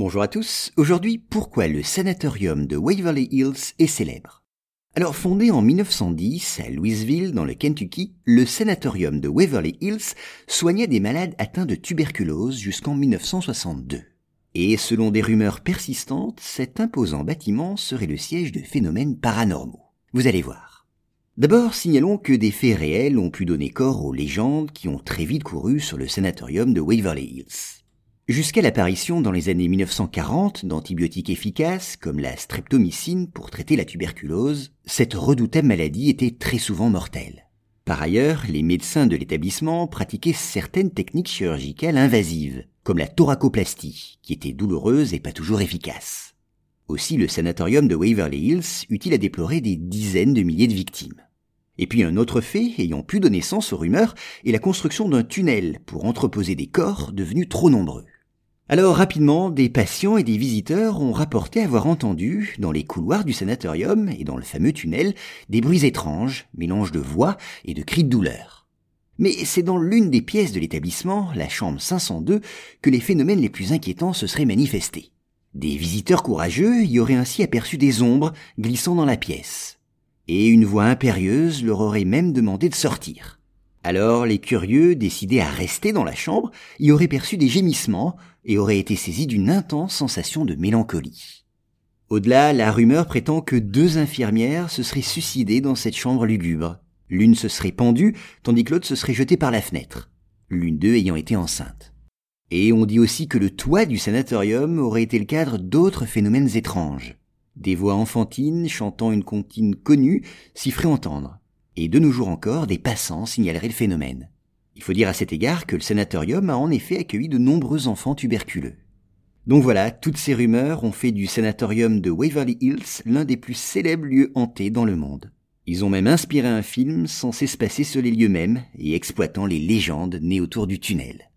Bonjour à tous. Aujourd'hui, pourquoi le sanatorium de Waverly Hills est célèbre? Alors, fondé en 1910 à Louisville, dans le Kentucky, le sanatorium de Waverly Hills soignait des malades atteints de tuberculose jusqu'en 1962. Et selon des rumeurs persistantes, cet imposant bâtiment serait le siège de phénomènes paranormaux. Vous allez voir. D'abord, signalons que des faits réels ont pu donner corps aux légendes qui ont très vite couru sur le sanatorium de Waverly Hills. Jusqu'à l'apparition dans les années 1940 d'antibiotiques efficaces comme la streptomycine pour traiter la tuberculose, cette redoutable maladie était très souvent mortelle. Par ailleurs, les médecins de l'établissement pratiquaient certaines techniques chirurgicales invasives, comme la thoracoplastie, qui était douloureuse et pas toujours efficace. Aussi, le sanatorium de Waverly Hills eut-il à déplorer des dizaines de milliers de victimes. Et puis un autre fait ayant pu donner sens aux rumeurs est la construction d'un tunnel pour entreposer des corps devenus trop nombreux. Alors rapidement, des patients et des visiteurs ont rapporté avoir entendu, dans les couloirs du sanatorium et dans le fameux tunnel, des bruits étranges, mélange de voix et de cris de douleur. Mais c'est dans l'une des pièces de l'établissement, la chambre 502, que les phénomènes les plus inquiétants se seraient manifestés. Des visiteurs courageux y auraient ainsi aperçu des ombres glissant dans la pièce. Et une voix impérieuse leur aurait même demandé de sortir. Alors les curieux, décidés à rester dans la chambre, y auraient perçu des gémissements et auraient été saisis d'une intense sensation de mélancolie. Au-delà, la rumeur prétend que deux infirmières se seraient suicidées dans cette chambre lugubre. L'une se serait pendue, tandis que l'autre se serait jetée par la fenêtre, l'une d'eux ayant été enceinte. Et on dit aussi que le toit du sanatorium aurait été le cadre d'autres phénomènes étranges. Des voix enfantines chantant une comptine connue s'y feraient entendre et de nos jours encore, des passants signaleraient le phénomène. Il faut dire à cet égard que le sanatorium a en effet accueilli de nombreux enfants tuberculeux. Donc voilà, toutes ces rumeurs ont fait du sanatorium de Waverly Hills l'un des plus célèbres lieux hantés dans le monde. Ils ont même inspiré un film censé se sur les lieux mêmes et exploitant les légendes nées autour du tunnel.